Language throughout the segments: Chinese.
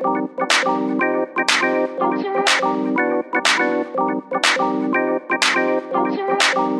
Don't you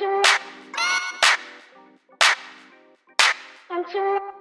I'm. I'm.